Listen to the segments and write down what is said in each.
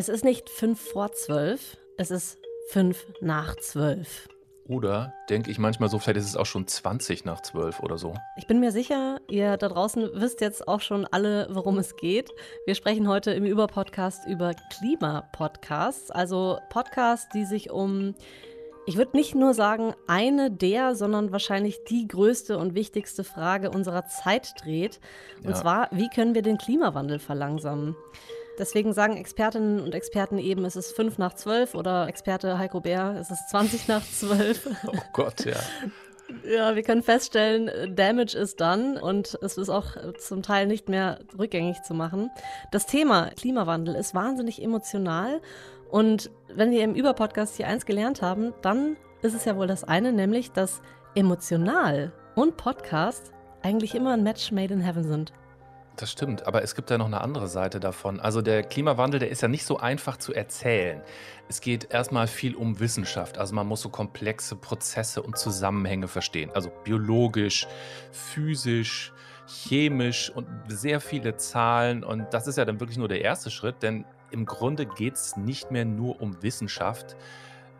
Es ist nicht fünf vor zwölf, es ist fünf nach zwölf. Oder denke ich manchmal so, vielleicht ist es auch schon 20 nach 12 oder so. Ich bin mir sicher, ihr da draußen wisst jetzt auch schon alle, worum es geht. Wir sprechen heute im Überpodcast über Klimapodcasts, also Podcasts, die sich um, ich würde nicht nur sagen, eine der, sondern wahrscheinlich die größte und wichtigste Frage unserer Zeit dreht. Und ja. zwar, wie können wir den Klimawandel verlangsamen? Deswegen sagen Expertinnen und Experten eben, es ist 5 nach 12 oder Experte Heiko Bär, es ist 20 nach 12. Oh Gott, ja. Ja, wir können feststellen, Damage ist done und es ist auch zum Teil nicht mehr rückgängig zu machen. Das Thema Klimawandel ist wahnsinnig emotional und wenn wir im Überpodcast hier eins gelernt haben, dann ist es ja wohl das eine, nämlich dass emotional und Podcast eigentlich immer ein Match made in heaven sind. Das stimmt, aber es gibt ja noch eine andere Seite davon. Also der Klimawandel, der ist ja nicht so einfach zu erzählen. Es geht erstmal viel um Wissenschaft. Also man muss so komplexe Prozesse und Zusammenhänge verstehen. Also biologisch, physisch, chemisch und sehr viele Zahlen. Und das ist ja dann wirklich nur der erste Schritt, denn im Grunde geht es nicht mehr nur um Wissenschaft,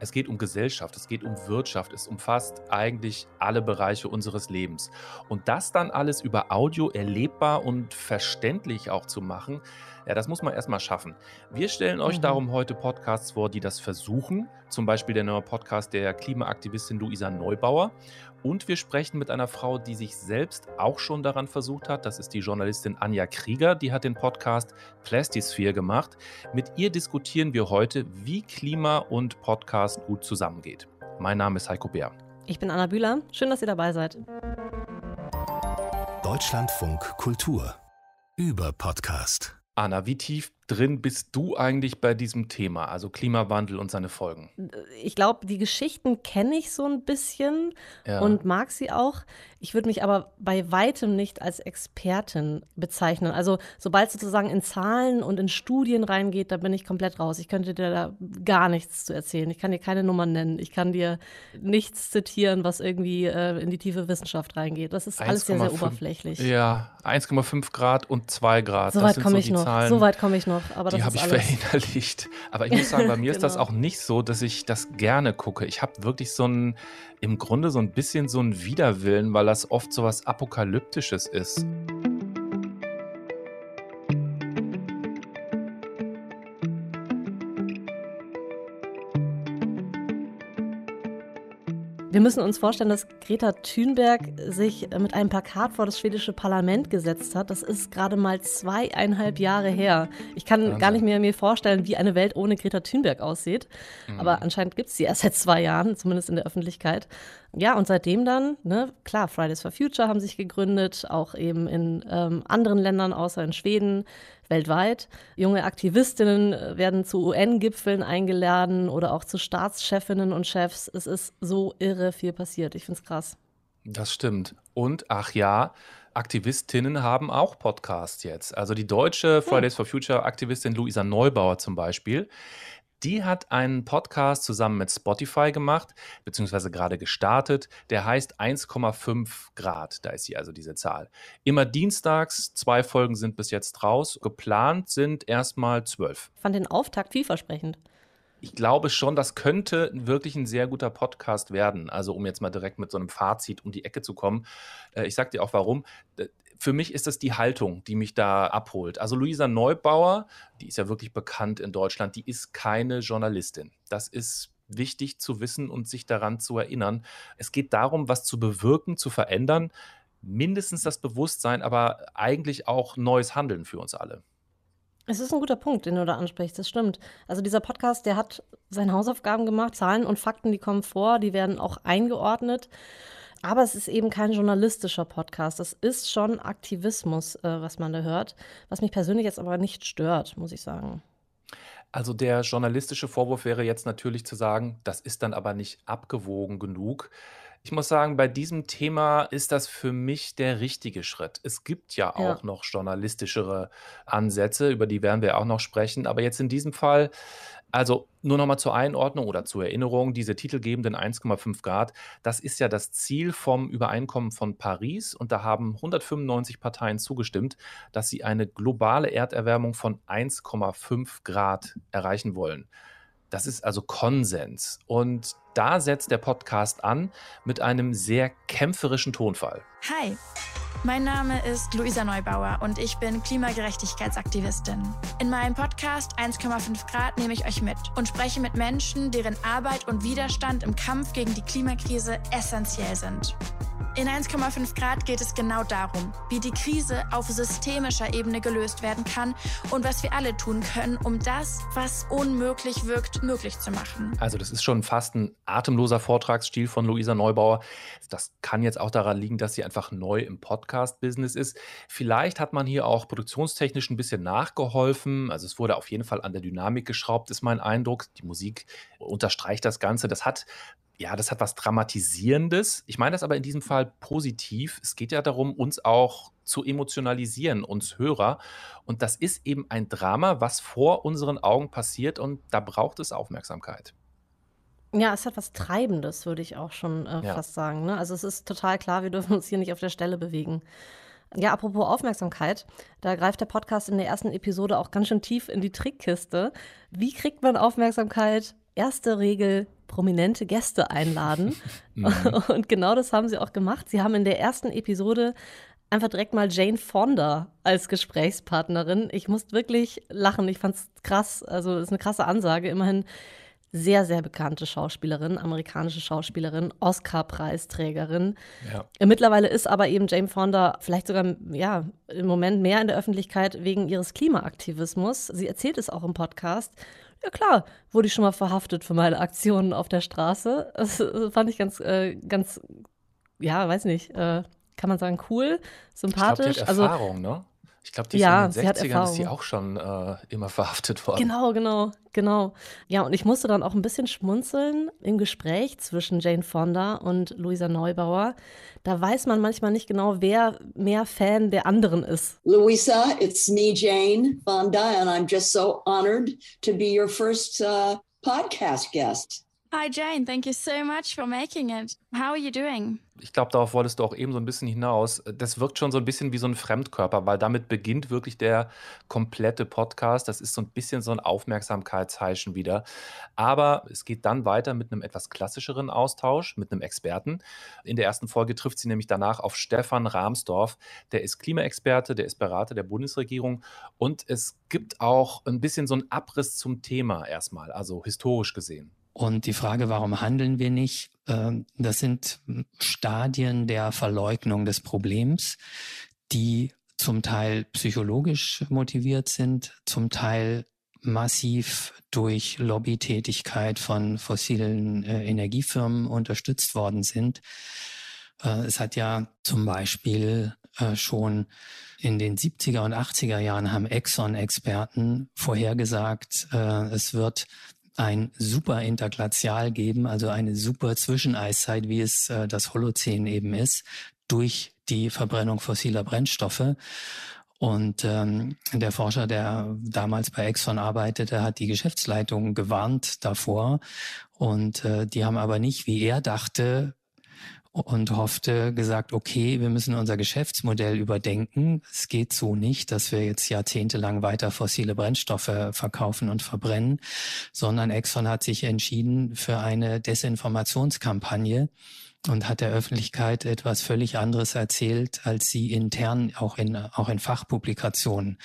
es geht um Gesellschaft, es geht um Wirtschaft, es umfasst eigentlich alle Bereiche unseres Lebens. Und das dann alles über Audio erlebbar und verständlich auch zu machen, ja, das muss man erstmal schaffen. Wir stellen euch mhm. darum heute Podcasts vor, die das versuchen. Zum Beispiel der neue Podcast der Klimaaktivistin Luisa Neubauer. Und wir sprechen mit einer Frau, die sich selbst auch schon daran versucht hat. Das ist die Journalistin Anja Krieger, die hat den Podcast Plastisphere gemacht. Mit ihr diskutieren wir heute, wie Klima und Podcast gut zusammengeht. Mein Name ist Heiko Bär. Ich bin Anna Bühler. Schön, dass ihr dabei seid. Deutschlandfunk Kultur über Podcast. Anna, wie tief drin bist du eigentlich bei diesem Thema, also Klimawandel und seine Folgen? Ich glaube, die Geschichten kenne ich so ein bisschen ja. und mag sie auch. Ich würde mich aber bei weitem nicht als Expertin bezeichnen. Also sobald es sozusagen in Zahlen und in Studien reingeht, da bin ich komplett raus. Ich könnte dir da gar nichts zu erzählen. Ich kann dir keine Nummern nennen. Ich kann dir nichts zitieren, was irgendwie äh, in die tiefe Wissenschaft reingeht. Das ist alles sehr, sehr oberflächlich. Ja, 1,5 Grad und 2 Grad. So weit komme so ich noch. So weit komme ich noch noch. Aber die habe ich alles. verinnerlicht. Aber ich muss sagen, bei mir genau. ist das genau. auch nicht so, dass ich das gerne gucke. Ich habe wirklich so ein, im Grunde so ein bisschen so ein Widerwillen, weil das oft so was Apokalyptisches ist. Wir müssen uns vorstellen, dass Greta Thunberg sich mit einem Plakat vor das schwedische Parlament gesetzt hat. Das ist gerade mal zweieinhalb Jahre her. Ich kann Wahnsinn. gar nicht mehr mir vorstellen, wie eine Welt ohne Greta Thunberg aussieht. Mhm. Aber anscheinend gibt es sie erst seit zwei Jahren, zumindest in der Öffentlichkeit. Ja, und seitdem dann, ne, klar, Fridays for Future haben sich gegründet, auch eben in ähm, anderen Ländern außer in Schweden weltweit. Junge Aktivistinnen äh, werden zu UN-Gipfeln eingeladen oder auch zu Staatschefinnen und Chefs. Es ist so irre viel passiert. Ich finde es krass. Das stimmt. Und ach ja, Aktivistinnen haben auch Podcasts jetzt. Also die deutsche Fridays for Future Aktivistin Luisa Neubauer zum Beispiel, die hat einen Podcast zusammen mit Spotify gemacht, beziehungsweise gerade gestartet. Der heißt 1,5 Grad. Da ist sie also diese Zahl. Immer dienstags, zwei Folgen sind bis jetzt raus. Geplant sind erstmal zwölf. Ich fand den Auftakt vielversprechend. Ich glaube schon, das könnte wirklich ein sehr guter Podcast werden. Also, um jetzt mal direkt mit so einem Fazit um die Ecke zu kommen. Äh, ich sag dir auch warum für mich ist das die Haltung, die mich da abholt. Also Luisa Neubauer, die ist ja wirklich bekannt in Deutschland, die ist keine Journalistin. Das ist wichtig zu wissen und sich daran zu erinnern. Es geht darum, was zu bewirken, zu verändern, mindestens das Bewusstsein, aber eigentlich auch neues Handeln für uns alle. Es ist ein guter Punkt, den du da ansprichst, das stimmt. Also dieser Podcast, der hat seine Hausaufgaben gemacht, Zahlen und Fakten, die kommen vor, die werden auch eingeordnet. Aber es ist eben kein journalistischer Podcast. Das ist schon Aktivismus, äh, was man da hört, was mich persönlich jetzt aber nicht stört, muss ich sagen. Also der journalistische Vorwurf wäre jetzt natürlich zu sagen, das ist dann aber nicht abgewogen genug. Ich muss sagen, bei diesem Thema ist das für mich der richtige Schritt. Es gibt ja auch Ja. noch journalistischere Ansätze, über die werden wir auch noch sprechen. Aber jetzt in diesem Fall, also nur noch mal zur Einordnung oder zur Erinnerung, diese titelgebenden 1,5 Grad, das ist ja das Ziel vom Übereinkommen von Paris. Und da haben 195 Parteien zugestimmt, dass sie eine globale Erderwärmung von 1,5 Grad erreichen wollen. Das ist also Konsens. Und da setzt der Podcast an mit einem sehr kämpferischen Tonfall. Hi, mein Name ist Luisa Neubauer und ich bin Klimagerechtigkeitsaktivistin. In meinem Podcast 1,5 Grad nehme ich euch mit und spreche mit Menschen, deren Arbeit und Widerstand im Kampf gegen die Klimakrise essentiell sind. In 1,5 Grad geht es genau darum, wie die Krise auf systemischer Ebene gelöst werden kann und was wir alle tun können, um das, was unmöglich wirkt, möglich zu machen. Also das ist schon fast ein atemloser Vortragsstil von Luisa Neubauer. Das kann jetzt auch daran liegen, dass sie einfach neu im Podcast-Business ist. Vielleicht hat man hier auch produktionstechnisch ein bisschen nachgeholfen. Also es wurde auf jeden Fall an der Dynamik geschraubt, ist mein Eindruck. Die Musik unterstreicht das Ganze. Das hat ja, das hat was Dramatisierendes. Ich meine das aber in diesem Fall positiv. Es geht ja darum, uns auch zu emotionalisieren, uns Hörer. Und das ist eben ein Drama, was vor unseren Augen passiert und da braucht es Aufmerksamkeit. Ja, es hat was Treibendes, würde ich auch schon äh, Ja. fast sagen. Ne? Also es ist total klar, wir dürfen uns hier nicht auf der Stelle bewegen. Ja, apropos Aufmerksamkeit, da greift der Podcast in der ersten Episode auch ganz schön tief in die Trickkiste. Wie kriegt man Aufmerksamkeit? Erste Regel, prominente Gäste einladen. Mhm. Und genau das haben sie auch gemacht. Sie haben in der ersten Episode einfach direkt mal Jane Fonda als Gesprächspartnerin. Ich musste wirklich lachen. Ich fand es krass. Also, das ist eine krasse Ansage. Immerhin sehr, sehr bekannte Schauspielerin, amerikanische Schauspielerin, Oscar-Preisträgerin. Ja. Äh, Mittlerweile ist aber eben Jane Fonda vielleicht sogar ja, im Moment mehr in der Öffentlichkeit wegen ihres Klimaaktivismus. Sie erzählt es auch im Podcast. Ja klar, wurde ich schon mal verhaftet für meine Aktionen auf der Straße. Das, äh, fand ich ganz, äh, ganz, ja, weiß nicht, äh, kann man sagen, cool, Ich glaube, die sympathisch. hat also Erfahrung, ne? Ich glaube, die ist Ja, in den sie hat 60ern ist sie Erfahrung. auch schon äh, immer verhaftet worden. Genau, genau, genau. Ja, und ich musste dann auch ein bisschen schmunzeln im Gespräch zwischen Jane Fonda und Luisa Neubauer. Da weiß man manchmal nicht genau, wer mehr Fan der anderen ist. Louisa, it's me, Jane Fonda, and I'm just so honored to be your first uh, podcast guest. Hi Jane, thank you so much for making it. How are you doing? Ich glaube, darauf wolltest du auch eben so ein bisschen hinaus. Das wirkt schon so ein bisschen wie so ein Fremdkörper, weil damit beginnt wirklich der komplette Podcast. Das ist so ein bisschen so ein Aufmerksamkeitszeichen wieder. Aber es geht dann weiter mit einem etwas klassischeren Austausch, mit einem Experten. In der ersten Folge trifft sie nämlich danach auf Stefan Rahmsdorf. Der ist Klimaexperte, der ist Berater der Bundesregierung. Und es gibt auch ein bisschen so einen Abriss zum Thema erstmal, also historisch gesehen. Und die Frage, warum handeln wir nicht, ähm, das sind Stadien der Verleugnung des Problems, die zum Teil psychologisch motiviert sind, zum Teil massiv durch Lobbytätigkeit von fossilen äh, Energiefirmen unterstützt worden sind. Äh, es hat ja zum Beispiel äh, schon in den 70er und 80er Jahren haben Exxon-Experten vorhergesagt, es wird ein super Interglazial geben, also eine super Zwischeneiszeit, wie es äh, das Holozän eben ist, durch die Verbrennung fossiler Brennstoffe. Und ähm, der Forscher, der damals bei Exxon arbeitete, hat die Geschäftsleitung gewarnt davor. Und äh, die haben aber nicht, wie er dachte, und hoffte, gesagt, okay, wir müssen unser Geschäftsmodell überdenken. Es geht so nicht, dass wir jetzt jahrzehntelang weiter fossile Brennstoffe verkaufen und verbrennen, sondern Exxon hat sich entschieden für eine Desinformationskampagne und hat der Öffentlichkeit etwas völlig anderes erzählt, als sie intern auch in, auch in Fachpublikationen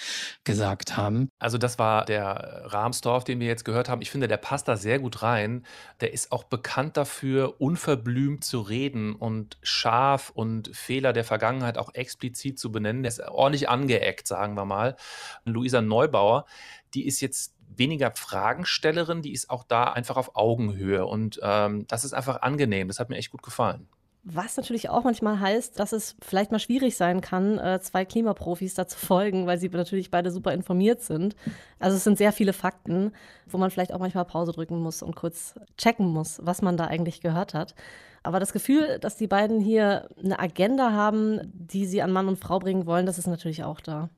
gesagt haben. Also das war der Rahmsdorf, den wir jetzt gehört haben. Ich finde, der passt da sehr gut rein. Der ist auch bekannt dafür, unverblümt zu reden und scharf und Fehler der Vergangenheit auch explizit zu benennen. Der ist ordentlich angeeckt, sagen wir mal. Luisa Neubauer, die ist jetzt weniger Fragenstellerin, die ist auch da einfach auf Augenhöhe und ähm, das ist einfach angenehm. Das hat mir echt gut gefallen. Was natürlich auch manchmal heißt, dass es vielleicht mal schwierig sein kann, äh, zwei Klimaprofis da zu folgen, weil sie natürlich beide super informiert sind. Also es sind sehr viele Fakten, wo man vielleicht auch manchmal Pause drücken muss und kurz checken muss, was man da eigentlich gehört hat. Aber das Gefühl, dass die beiden hier eine Agenda haben, die sie an Mann und Frau bringen wollen, das ist natürlich auch da.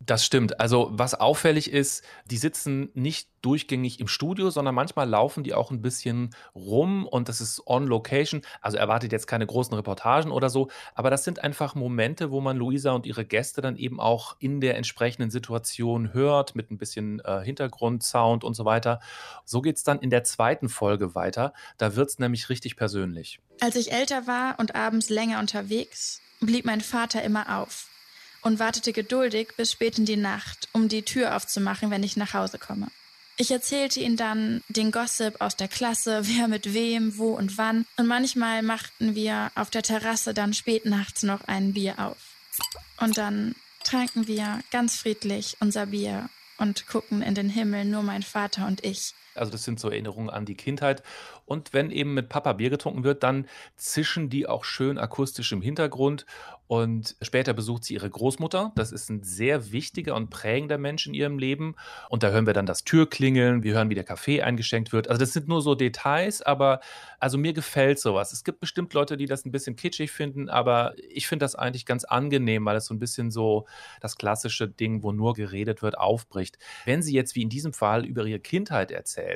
Das stimmt. Also, was auffällig ist, die sitzen nicht durchgängig im Studio, sondern manchmal laufen die auch ein bisschen rum und das ist on location. Also, erwartet jetzt keine großen Reportagen oder so, aber das sind einfach Momente, wo man Luisa und ihre Gäste dann eben auch in der entsprechenden Situation hört, mit ein bisschen äh, Hintergrundsound und so weiter. So geht es dann in der zweiten Folge weiter. Da wird es nämlich richtig persönlich. Als ich älter war und abends länger unterwegs, blieb mein Vater immer auf und wartete geduldig bis spät in die Nacht, um die Tür aufzumachen, wenn ich nach Hause komme. Ich erzählte ihm dann den Gossip aus der Klasse, wer mit wem, wo und wann. Und manchmal machten wir auf der Terrasse dann spät nachts noch ein Bier auf. Und dann tranken wir ganz friedlich unser Bier und gucken in den Himmel, nur mein Vater und ich. Also das sind so Erinnerungen an die Kindheit. Und wenn eben mit Papa Bier getrunken wird, dann zischen die auch schön akustisch im Hintergrund. Und später besucht sie ihre Großmutter. Das ist ein sehr wichtiger und prägender Mensch in ihrem Leben. Und da hören wir dann das Türklingeln, wir hören, wie der Kaffee eingeschenkt wird. Also das sind nur so Details, aber also mir gefällt sowas. Es gibt bestimmt Leute, die das ein bisschen kitschig finden, aber ich finde das eigentlich ganz angenehm, weil es so ein bisschen so das klassische Ding, wo nur geredet wird, aufbricht. Wenn sie jetzt wie in diesem Fall über ihre Kindheit erzählt,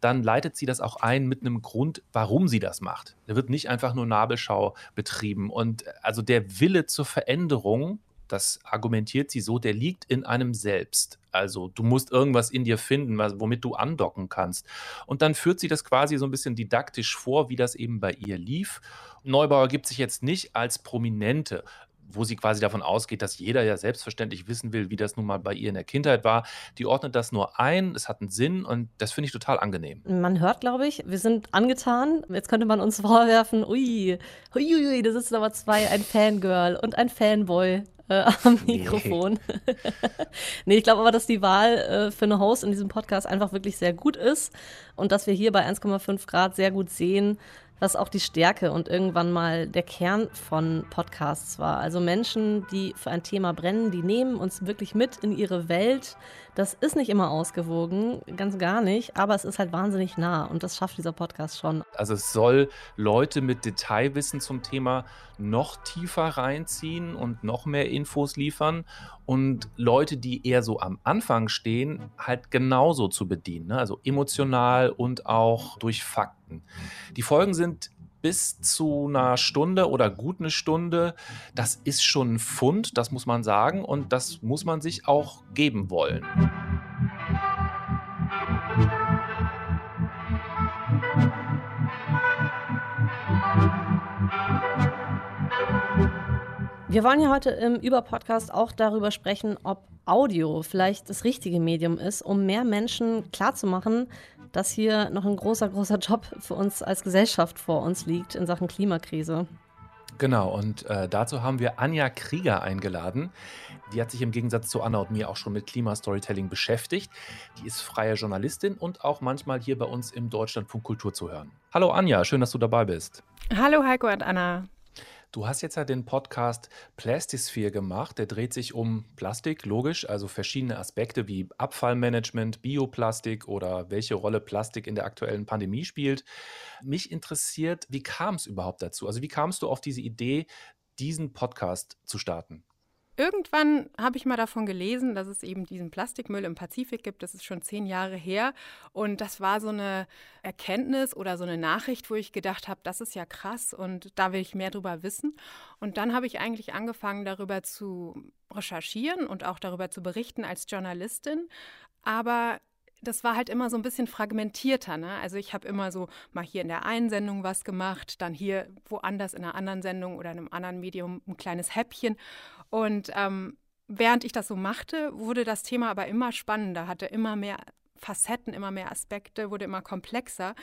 dann leitet sie das auch ein mit einem Grund, warum sie das macht. Da wird nicht einfach nur Nabelschau betrieben. Und äh, also der Wille zur Veränderung, das argumentiert sie so, der liegt in einem selbst. Also du musst irgendwas in dir finden, womit du andocken kannst. Und dann führt sie das quasi so ein bisschen didaktisch vor, wie das eben bei ihr lief. Neubauer gibt sich jetzt nicht als Prominente wo sie quasi davon ausgeht, dass jeder ja selbstverständlich wissen will, wie das nun mal bei ihr in der Kindheit war. Die ordnet das nur ein, es hat einen Sinn und das finde ich total angenehm. Man hört, glaube ich, wir sind angetan. Jetzt könnte man uns vorwerfen, ui, ui, ui, da sitzen aber zwei, ein Fangirl und ein Fanboy. Äh, am Mikrofon. Nee, nee ich glaube aber, dass die Wahl äh, für eine Host in diesem Podcast einfach wirklich sehr gut ist und dass wir hier bei 1,5 Grad sehr gut sehen, was auch die Stärke und irgendwann mal der Kern von Podcasts war. Also Menschen, die für ein Thema brennen, die nehmen uns wirklich mit in ihre Welt. Das ist nicht immer ausgewogen, ganz gar nicht, aber es ist halt wahnsinnig nah und das schafft dieser Podcast schon. Also es soll Leute mit Detailwissen zum Thema noch tiefer reinziehen und noch mehr Infos liefern und Leute, die eher so am Anfang stehen, halt genauso zu bedienen. Ne? Also emotional und auch durch Fakten. Die Folgen sind bis zu einer Stunde oder gut eine Stunde. Das ist schon ein Fund, das muss man sagen. Und das muss man sich auch geben wollen. Wir wollen ja heute im Über-Podcast auch darüber sprechen, ob Audio vielleicht das richtige Medium ist, um mehr Menschen klarzumachen, dass hier noch ein großer, großer Job für uns als Gesellschaft vor uns liegt in Sachen Klimakrise. Genau, und äh, dazu haben wir Anja Krieger eingeladen. Die hat sich im Gegensatz zu Anna und mir auch schon mit Klimastorytelling beschäftigt. Die ist freie Journalistin und auch manchmal hier bei uns im Deutschlandfunk Kultur zu hören. Hallo Anja, schön, dass du dabei bist. Hallo Heiko und Anna. Du hast jetzt ja den Podcast Plastisphere gemacht. Der dreht sich um Plastik, logisch, also verschiedene Aspekte wie Abfallmanagement, Bioplastik oder welche Rolle Plastik in der aktuellen Pandemie spielt. Mich interessiert, wie kam es überhaupt dazu? Also wie kamst du auf diese Idee, diesen Podcast zu starten? Irgendwann habe ich mal davon gelesen, dass es eben diesen Plastikmüll im Pazifik gibt. Das ist schon zehn Jahre her. Und das war so eine Erkenntnis oder so eine Nachricht, wo ich gedacht habe, das ist ja krass und da will ich mehr drüber wissen. Und dann habe ich eigentlich angefangen, darüber zu recherchieren und auch darüber zu berichten als Journalistin. Aber das war halt immer so ein bisschen fragmentierter. Ne? Also ich habe immer so mal hier in der einen Sendung was gemacht, dann hier woanders in einer anderen Sendung oder in einem anderen Medium ein kleines Häppchen. Und ähm, während ich das so machte, wurde das Thema aber immer spannender, hatte immer mehr Facetten, immer mehr Aspekte, wurde immer komplexer.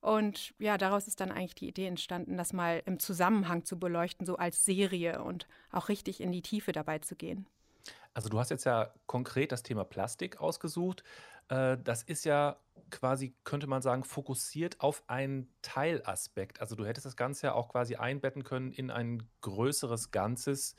Und ja, daraus ist dann eigentlich die Idee entstanden, das mal im Zusammenhang zu beleuchten, so als Serie und auch richtig in die Tiefe dabei zu gehen. Also du hast jetzt ja konkret das Thema Plastik ausgesucht. Äh, das ist ja quasi, könnte man sagen, fokussiert auf einen Teilaspekt. Also du hättest das Ganze ja auch quasi einbetten können in ein größeres Ganzes.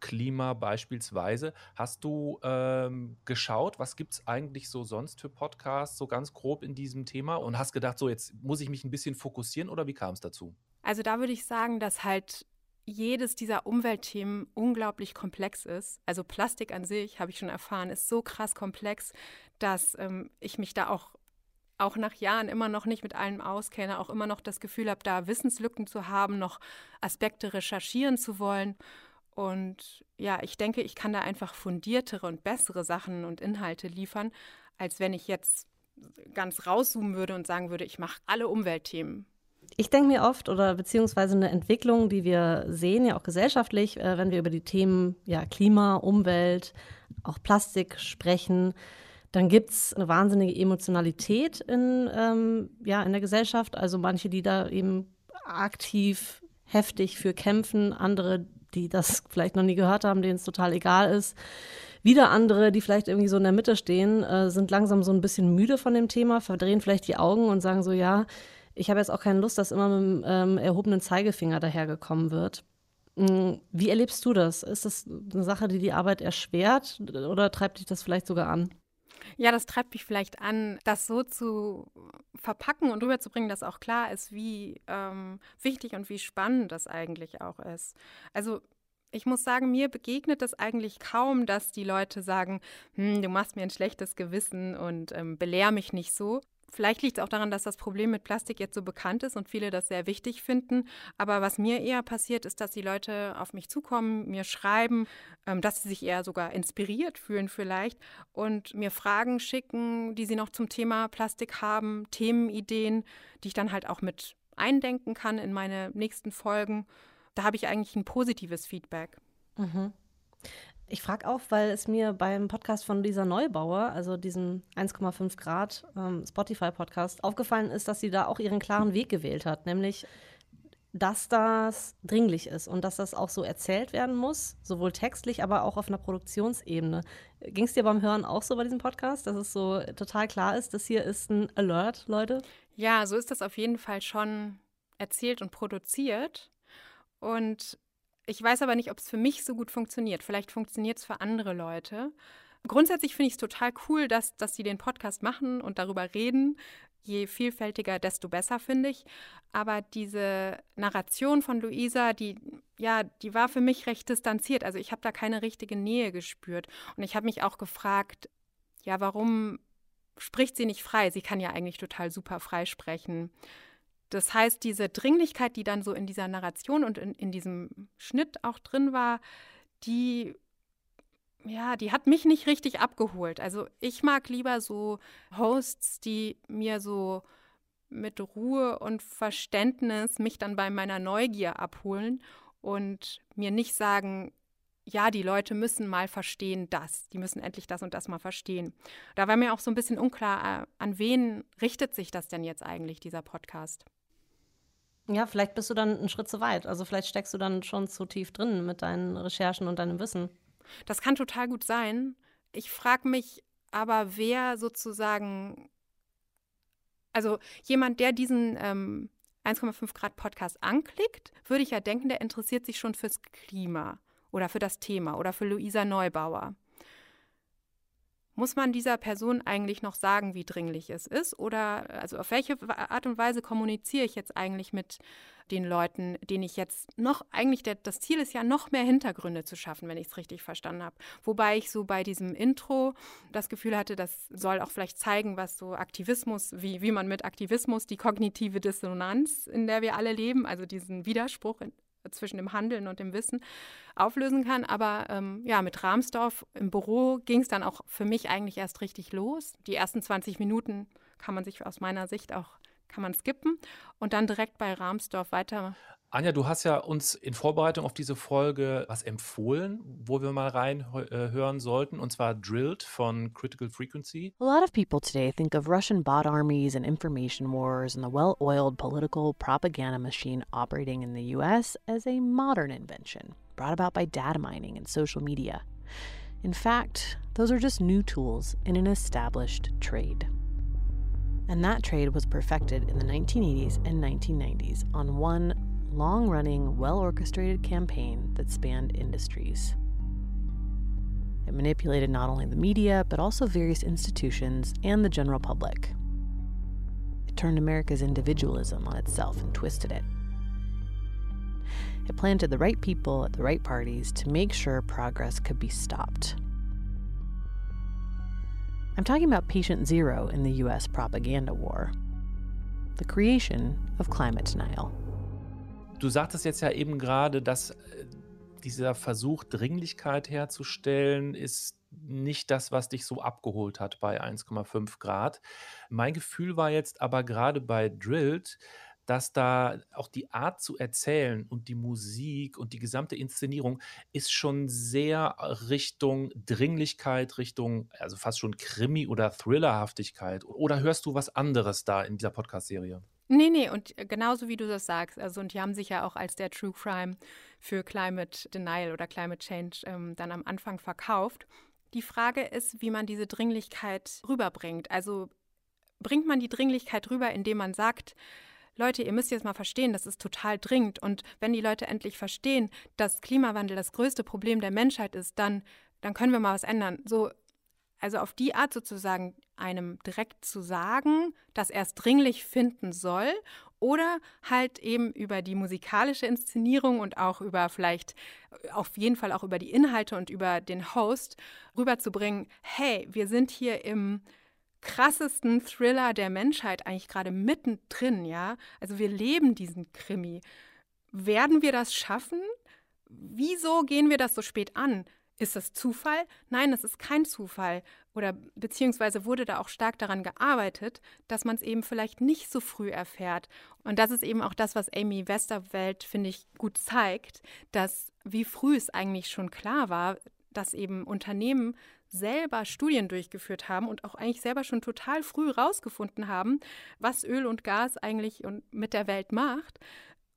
Klima beispielsweise. Hast du ähm, geschaut, was gibt es eigentlich so sonst für Podcasts, so ganz grob in diesem Thema und hast gedacht, so jetzt muss ich mich ein bisschen fokussieren oder wie kam es dazu? Also da würde ich sagen, dass halt jedes dieser Umweltthemen unglaublich komplex ist. Also Plastik an sich, habe ich schon erfahren, ist so krass komplex, dass ähm, ich mich da auch auch nach Jahren immer noch nicht mit allem auskenne, auch immer noch das Gefühl habe, da Wissenslücken zu haben, noch Aspekte recherchieren zu wollen. Und ja, ich denke, ich kann da einfach fundiertere und bessere Sachen und Inhalte liefern, als wenn ich jetzt ganz rauszoomen würde und sagen würde, ich mache alle Umweltthemen. Ich denke mir oft, oder beziehungsweise eine Entwicklung, die wir sehen, ja auch gesellschaftlich, äh, wenn wir über die Themen ja, Klima, Umwelt, auch Plastik sprechen, dann gibt es eine wahnsinnige Emotionalität in, ähm, ja, in der Gesellschaft. Also manche, die da eben aktiv, heftig für kämpfen, andere, die das vielleicht noch nie gehört haben, denen es total egal ist. Wieder andere, die vielleicht irgendwie so in der Mitte stehen, äh, sind langsam so ein bisschen müde von dem Thema, verdrehen vielleicht die Augen und sagen so, ja, ich habe jetzt auch keine Lust, dass immer mit dem ähm, erhobenen Zeigefinger dahergekommen wird. Hm, wie erlebst du das? Ist das eine Sache, die die Arbeit erschwert oder treibt dich das vielleicht sogar an? Ja, das treibt mich vielleicht an, das so zu verpacken und rüberzubringen, dass auch klar ist, wie ähm, wichtig und wie spannend das eigentlich auch ist. Also ich muss sagen, mir begegnet es eigentlich kaum, dass die Leute sagen, hm, du machst mir ein schlechtes Gewissen und ähm, belehr mich nicht so. Vielleicht liegt es auch daran, dass das Problem mit Plastik jetzt so bekannt ist und viele das sehr wichtig finden. Aber was mir eher passiert, ist, dass die Leute auf mich zukommen, mir schreiben, ähm, dass sie sich eher sogar inspiriert fühlen vielleicht und mir Fragen schicken, die sie noch zum Thema Plastik haben, Themenideen, die ich dann halt auch mit eindenken kann in meine nächsten Folgen. Da habe ich eigentlich ein positives Feedback. Mhm. Ich frage auch, weil es mir beim Podcast von Lisa Neubauer, also diesem 1,5 Grad ähm, Spotify-Podcast, aufgefallen ist, dass sie da auch ihren klaren Weg gewählt hat, nämlich dass das dringlich ist und dass das auch so erzählt werden muss, sowohl textlich, aber auch auf einer Produktionsebene. Ging es dir beim Hören auch so bei diesem Podcast, dass es so total klar ist, dass hier ist ein Alert, Leute? Ja, so ist das auf jeden Fall schon erzählt und produziert. Und ich weiß aber nicht, ob es für mich so gut funktioniert. Vielleicht funktioniert es für andere Leute. Grundsätzlich finde ich es total cool, dass, dass sie den Podcast machen und darüber reden. Je vielfältiger, desto besser, finde ich. Aber diese Narration von Luisa, die, ja, die war für mich recht distanziert. Also ich habe da keine richtige Nähe gespürt. Und ich habe mich auch gefragt, ja, warum spricht sie nicht frei? Sie kann ja eigentlich total super frei sprechen. Das heißt, diese Dringlichkeit, die dann so in dieser Narration und in, in diesem Schnitt auch drin war, die ja, die hat mich nicht richtig abgeholt. Also ich mag lieber so Hosts, die mir so mit Ruhe und Verständnis mich dann bei meiner Neugier abholen und mir nicht sagen, ja, die Leute müssen mal verstehen das, die müssen endlich das und das mal verstehen. Da war mir auch so ein bisschen unklar, äh, an wen richtet sich das denn jetzt eigentlich, dieser Podcast? Ja, vielleicht bist du dann einen Schritt zu weit. Also vielleicht steckst du dann schon zu tief drin mit deinen Recherchen und deinem Wissen. Das kann total gut sein. Ich frage mich aber, wer sozusagen, also jemand, der diesen ähm, 1,5 Grad Podcast anklickt, würde ich ja denken, der interessiert sich schon fürs Klima oder für das Thema oder für Luisa Neubauer. Muss man dieser Person eigentlich noch sagen, wie dringlich es ist? Oder also auf welche Art und Weise kommuniziere ich jetzt eigentlich mit den Leuten, denen ich jetzt noch, eigentlich der, das Ziel ist ja, noch mehr Hintergründe zu schaffen, wenn ich es richtig verstanden habe. Wobei ich so bei diesem Intro das Gefühl hatte, das soll auch vielleicht zeigen, was so Aktivismus, wie, wie man mit Aktivismus die kognitive Dissonanz, in der wir alle leben, also diesen Widerspruch zwischen dem Handeln und dem Wissen auflösen kann. Aber ähm, ja, mit Rahmsdorf im Büro ging es dann auch für mich eigentlich erst richtig los. Die ersten 20 Minuten kann man sich aus meiner Sicht auch kann man skippen und dann direkt bei Rahmsdorf weiter Anja, du hast ja uns in Vorbereitung auf diese Folge was empfohlen, wo wir mal reinhören äh, sollten, und zwar Drilled von Critical Frequency. A lot of people today think of Russian bot armies and information wars and the well oiled political propaganda machine operating in the US as a modern invention brought about by data mining and social media. In fact, those are just new tools in an established trade. And that trade was perfected in the 1980s and 1990s on one long running, well orchestrated campaign that spanned industries It manipulated not only the media, but also various institutions and the general public. It turned America's individualism on itself and twisted it. It planted the right people at the right parties to make sure progress could be stopped. I'm talking about patient zero in the US propaganda war the creation of climate denial. Du sagtest jetzt ja eben gerade, dass äh, dieser Versuch, Dringlichkeit herzustellen, ist nicht das, was dich so abgeholt hat bei 1,5 Grad. Mein Gefühl war jetzt aber gerade bei Drilled, dass da auch die Art zu erzählen und die Musik und die gesamte Inszenierung ist schon sehr Richtung Dringlichkeit, Richtung, also fast schon Krimi- oder Thrillerhaftigkeit. Oder hörst du was anderes da in dieser Podcast-Serie? Nee, nee, und genauso wie du das sagst, also und die haben sich ja auch als der True Crime für Climate Denial oder Climate Change ähm, dann am Anfang verkauft. Die Frage ist, wie man diese Dringlichkeit rüberbringt. Also bringt man die Dringlichkeit rüber, indem man sagt, Leute, ihr müsst jetzt mal verstehen, das ist total dringend. Und wenn die Leute endlich verstehen, dass Klimawandel das größte Problem der Menschheit ist, dann, dann können wir mal was ändern. So, also auf die Art sozusagen einem direkt zu sagen, dass er es dringlich finden soll oder halt eben über die musikalische Inszenierung und auch über vielleicht auf jeden Fall auch über die Inhalte und über den Host rüberzubringen, hey, wir sind hier im krassesten Thriller der Menschheit eigentlich gerade mittendrin, ja? Also wir leben diesen Krimi. Werden wir das schaffen? Wieso gehen wir das so spät an? Ist das Zufall? Nein, das ist kein Zufall. Oder beziehungsweise wurde da auch stark daran gearbeitet, dass man es eben vielleicht nicht so früh erfährt. Und das ist eben auch das, was Amy Westerwelt, finde ich, gut zeigt, dass wie früh es eigentlich schon klar war, dass eben Unternehmen selber Studien durchgeführt haben und auch eigentlich selber schon total früh rausgefunden haben, was Öl und Gas eigentlich mit der Welt macht.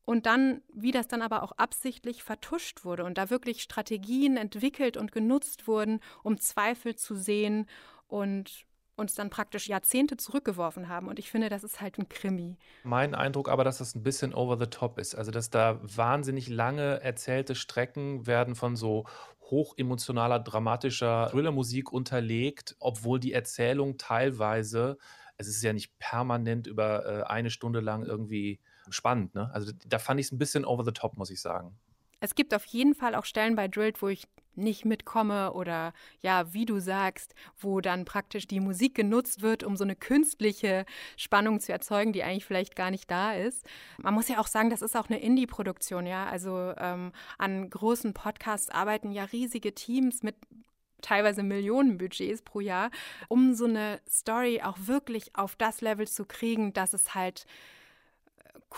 Und dann, wie das dann aber auch absichtlich vertuscht wurde und da wirklich Strategien entwickelt und genutzt wurden, um Zweifel zu sehen und uns dann praktisch Jahrzehnte zurückgeworfen haben. Und ich finde, das ist halt ein Krimi. Mein Eindruck aber, dass das ein bisschen over the top ist. Also, dass da wahnsinnig lange erzählte Strecken werden von so hochemotionaler, dramatischer Thrillermusik unterlegt, obwohl die Erzählung teilweise, es ist ja nicht permanent über äh, eine Stunde lang irgendwie spannend. Ne? Also da fand ich es ein bisschen over the top, muss ich sagen. Es gibt auf jeden Fall auch Stellen bei Drilled, wo ich nicht mitkomme oder ja, wie du sagst, wo dann praktisch die Musik genutzt wird, um so eine künstliche Spannung zu erzeugen, die eigentlich vielleicht gar nicht da ist. Man muss ja auch sagen, das ist auch eine Indie-Produktion, ja. Also ähm, an großen Podcasts arbeiten ja riesige Teams mit teilweise Millionenbudgets pro Jahr, um so eine Story auch wirklich auf das Level zu kriegen, dass es halt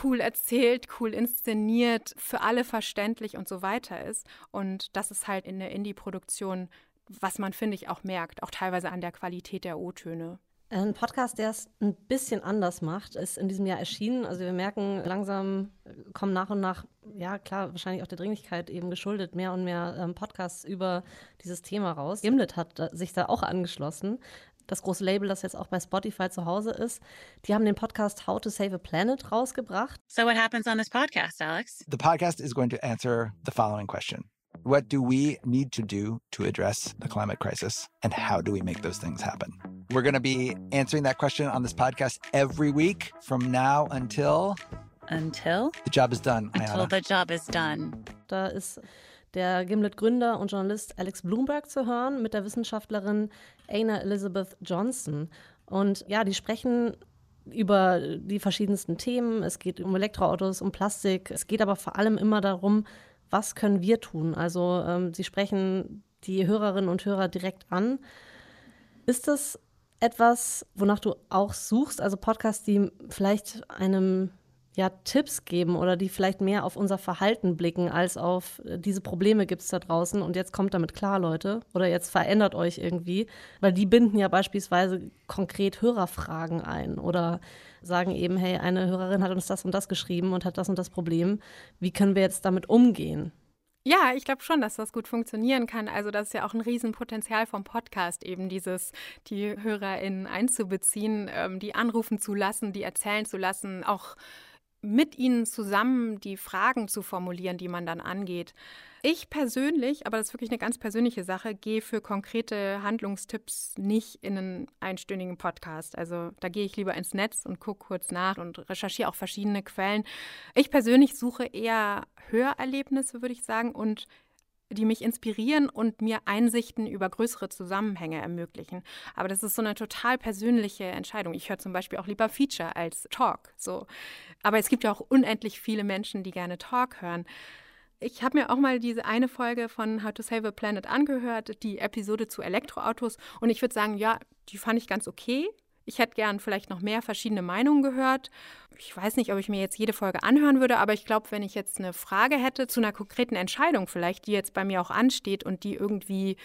cool erzählt, cool inszeniert, für alle verständlich und so weiter ist. Und das ist halt in der Indie-Produktion, was man, finde ich, auch merkt, auch teilweise an der Qualität der O-Töne. Ein Podcast, der es ein bisschen anders macht, ist in diesem Jahr erschienen. Also wir merken, langsam kommen nach und nach, ja klar, wahrscheinlich auch der Dringlichkeit eben geschuldet, mehr und mehr ähm, Podcasts über dieses Thema raus. Gimlet hat sich da auch angeschlossen das große Label, das jetzt auch bei Spotify zu Hause ist, die haben den Podcast How to Save a Planet rausgebracht. So what happens on this podcast, Alex? The podcast is going to answer the following question. What do we need to do to address the climate crisis and how do we make those things happen? We're going to be answering that question on this podcast every week from now until until the job is done. Until the job is done. Da ist der Gimlet-Gründer und Journalist Alex Bloomberg zu hören mit der Wissenschaftlerin Aina Elizabeth Johnson. Und ja, die sprechen über die verschiedensten Themen. Es geht um Elektroautos, um Plastik. Es geht aber vor allem immer darum, was können wir tun? Also ähm, sie sprechen die Hörerinnen und Hörer direkt an. Ist das etwas, wonach du auch suchst? Also Podcasts, die vielleicht einem ja, Tipps geben oder die vielleicht mehr auf unser Verhalten blicken, als auf äh, diese Probleme gibt es da draußen und jetzt kommt damit klar, Leute, oder jetzt verändert euch irgendwie, weil die binden ja beispielsweise konkret Hörerfragen ein oder sagen eben, hey, eine Hörerin hat uns das und das geschrieben und hat das und das Problem, wie können wir jetzt damit umgehen? Ja, ich glaube schon, dass das gut funktionieren kann. Also das ist ja auch ein Riesenpotenzial vom Podcast, eben dieses, die HörerInnen einzubeziehen, ähm, die anrufen zu lassen, die erzählen zu lassen, auch mit ihnen zusammen die Fragen zu formulieren, die man dann angeht. Ich persönlich, aber das ist wirklich eine ganz persönliche Sache, gehe für konkrete Handlungstipps nicht in einen einstündigen Podcast. Also da gehe ich lieber ins Netz und gucke kurz nach und recherchiere auch verschiedene Quellen. Ich persönlich suche eher Hörerlebnisse, würde ich sagen, und die mich inspirieren und mir Einsichten über größere Zusammenhänge ermöglichen. Aber das ist so eine total persönliche Entscheidung. Ich höre zum Beispiel auch lieber Feature als Talk. So. Aber es gibt ja auch unendlich viele Menschen, die gerne Talk hören. Ich habe mir auch mal diese eine Folge von How to Save a Planet angehört, die Episode zu Elektroautos. Und ich würde sagen, ja, die fand ich ganz okay. Ich hätte gern vielleicht noch mehr verschiedene Meinungen gehört. Ich weiß nicht, ob ich mir jetzt jede Folge anhören würde, aber ich glaube, wenn ich jetzt eine Frage hätte zu einer konkreten Entscheidung vielleicht, die jetzt bei mir auch ansteht und die irgendwie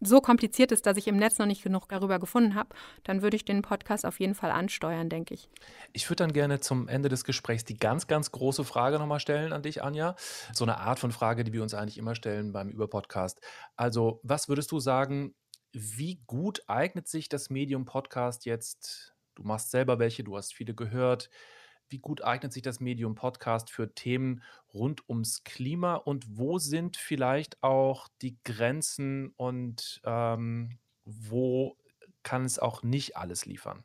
so kompliziert ist, dass ich im Netz noch nicht genug darüber gefunden habe, dann würde ich den Podcast auf jeden Fall ansteuern, denke ich. Ich würde dann gerne zum Ende des Gesprächs die ganz, ganz große Frage nochmal stellen an dich, Anja. So eine Art von Frage, die wir uns eigentlich immer stellen beim Überpodcast. Also, was würdest du sagen, wie gut eignet sich das Medium Podcast jetzt? Du machst selber welche, du hast viele gehört wie gut eignet sich das Medium Podcast für Themen rund ums Klima und wo sind vielleicht auch die Grenzen und ähm, wo kann es auch nicht alles liefern?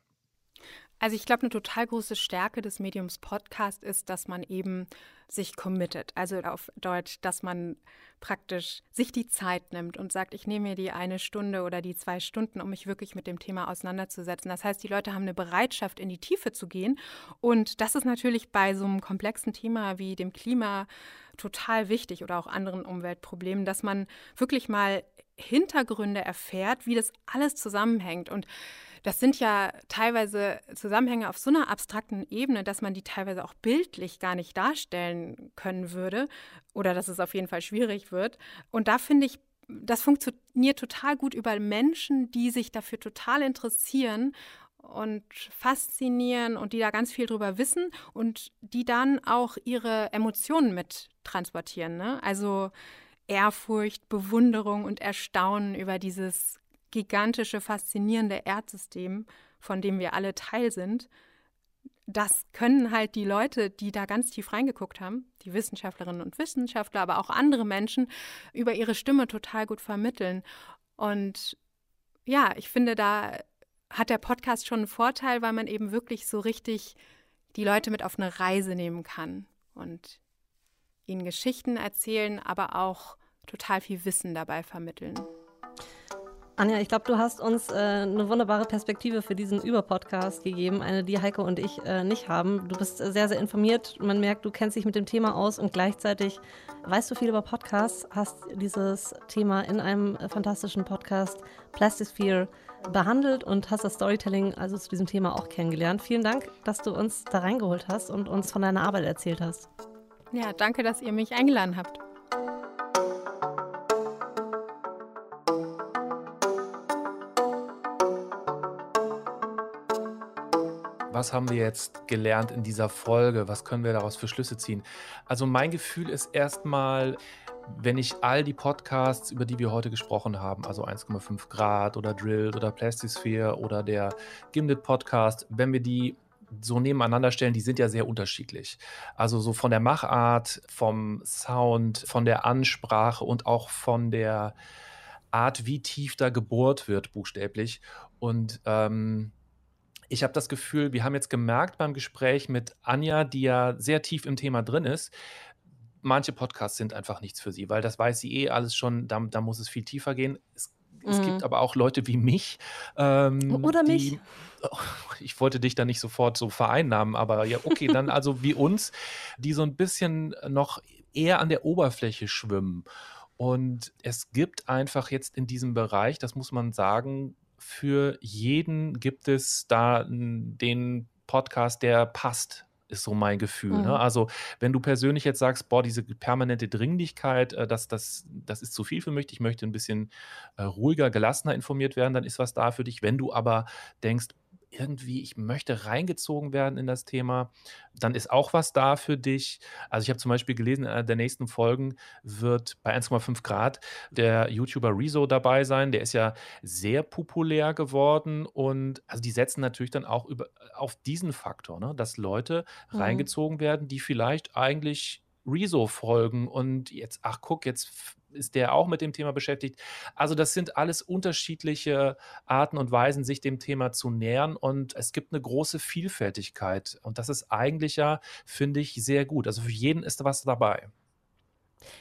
Also ich glaube, eine total große Stärke des Mediums Podcast ist, dass man eben sich committet. Also auf Deutsch, dass man praktisch sich die Zeit nimmt und sagt, ich nehme mir die eine Stunde oder die zwei Stunden, um mich wirklich mit dem Thema auseinanderzusetzen. Das heißt, die Leute haben eine Bereitschaft, in die Tiefe zu gehen. Und das ist natürlich bei so einem komplexen Thema wie dem Klima total wichtig oder auch anderen Umweltproblemen, dass man wirklich mal Hintergründe erfährt, wie das alles zusammenhängt. Und das sind ja teilweise Zusammenhänge auf so einer abstrakten Ebene, dass man die teilweise auch bildlich gar nicht darstellen können würde oder dass es auf jeden Fall schwierig wird. Und da finde ich, das funktioniert total gut über Menschen, die sich dafür total interessieren und faszinieren und die da ganz viel drüber wissen und die dann auch ihre Emotionen mit transportieren. Ne? Also Ehrfurcht, Bewunderung und Erstaunen über dieses gigantische, faszinierende Erdsystem, von dem wir alle Teil sind, das können halt die Leute, die da ganz tief reingeguckt haben, die Wissenschaftlerinnen und Wissenschaftler, aber auch andere Menschen, über ihre Stimme total gut vermitteln. Und ja, ich finde, da hat der Podcast schon einen Vorteil, weil man eben wirklich so richtig die Leute mit auf eine Reise nehmen kann und ihnen Geschichten erzählen, aber auch total viel Wissen dabei vermitteln. Anja, ich glaube, du hast uns äh, eine wunderbare Perspektive für diesen Überpodcast gegeben, eine, die Heiko und ich äh, nicht haben. Du bist sehr, sehr informiert. Man merkt, du kennst dich mit dem Thema aus und gleichzeitig weißt du viel über Podcasts, hast dieses Thema in einem äh, fantastischen Podcast Plastisphere behandelt und hast das Storytelling also zu diesem Thema auch kennengelernt. Vielen Dank, dass du uns da reingeholt hast und uns von deiner Arbeit erzählt hast. Ja, danke, dass ihr mich eingeladen habt. Was haben wir jetzt gelernt in dieser Folge? Was können wir daraus für Schlüsse ziehen? Also mein Gefühl ist erstmal, wenn ich all die Podcasts, über die wir heute gesprochen haben, also 1,5 Grad oder Drilled oder Plastisphere oder der Gimlet Podcast, wenn wir die so nebeneinander stellen, die sind ja sehr unterschiedlich. Also so von der Machart, vom Sound, von der Ansprache und auch von der Art, wie tief da gebohrt wird, buchstäblich. Und ähm, ich habe das Gefühl, wir haben jetzt gemerkt beim Gespräch mit Anja, die ja sehr tief im Thema drin ist, manche Podcasts sind einfach nichts für sie, weil das weiß sie eh alles schon, da, da muss es viel tiefer gehen. Es, mhm. es, gibt aber auch Leute wie mich. Ähm, Oder die, mich. Oh, ich wollte dich da nicht sofort so vereinnahmen, aber ja, okay, dann also wie uns, die so ein bisschen noch eher an der Oberfläche schwimmen. Und es gibt einfach jetzt in diesem Bereich, das muss man sagen, für jeden gibt es da den Podcast, der passt ist so mein Gefühl. Ne? Mhm. Ne? Also, wenn du persönlich jetzt sagst, boah, diese permanente Dringlichkeit, äh, das, das, das ist zu viel für mich, ich möchte ein bisschen äh, ruhiger, gelassener informiert werden, dann ist was da für dich. Wenn du aber denkst, irgendwie, ich möchte reingezogen werden in das Thema, dann ist auch was da für dich. Also ich habe zum Beispiel gelesen, in einer der nächsten Folgen wird bei 1,5 Grad der YouTuber Rezo dabei sein. Der ist ja sehr populär geworden und also die setzen natürlich dann auch über, auf diesen Faktor, ne, dass Leute mhm. reingezogen werden, die vielleicht eigentlich Rezo folgen und jetzt, ach guck, jetzt ist der auch mit dem Thema beschäftigt. Also das sind alles unterschiedliche Arten und Weisen, sich dem Thema zu nähern und es gibt eine große Vielfältigkeit und das ist eigentlich ja, finde ich, sehr gut. Also für jeden ist was dabei.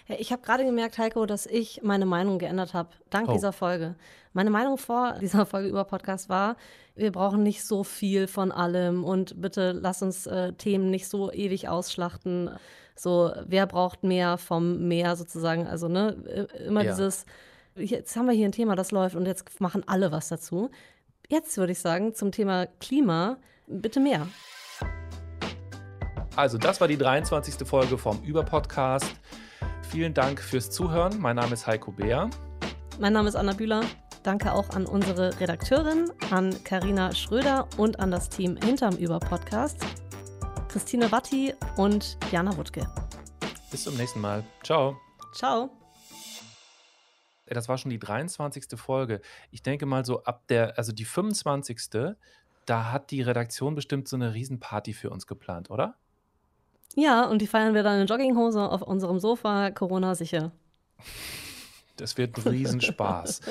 Ich habe gerade gemerkt, Heiko, dass ich meine Meinung geändert habe, dank oh. dieser Folge. Meine Meinung vor dieser Folge über Podcast war, wir brauchen nicht so viel von allem und bitte lass uns äh, Themen nicht so ewig ausschlachten. So, wer braucht mehr vom Meer sozusagen? Also, ne, immer ja. dieses, jetzt haben wir hier ein Thema, das läuft und jetzt machen alle was dazu. Jetzt würde ich sagen, zum Thema Klima, bitte mehr. Also, das war die 23. Folge vom Über-Podcast. Vielen Dank fürs Zuhören. Mein Name ist Heiko Beer. Mein Name ist Anna Bühler. Danke auch an unsere Redakteurin, an Karina Schröder und an das Team hinterm Über-Podcast. Christine Watti und Jana Wuttke. Bis zum nächsten Mal. Ciao. Ciao. Das war schon die 23. Folge. Ich denke mal so ab der, also die 25. Da hat die Redaktion bestimmt so eine Riesenparty für uns geplant, oder? Ja, und die feiern wir dann in Jogginghose auf unserem Sofa, Corona sicher. Das wird ein Riesenspaß.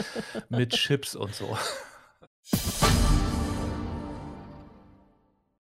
Mit Chips und so.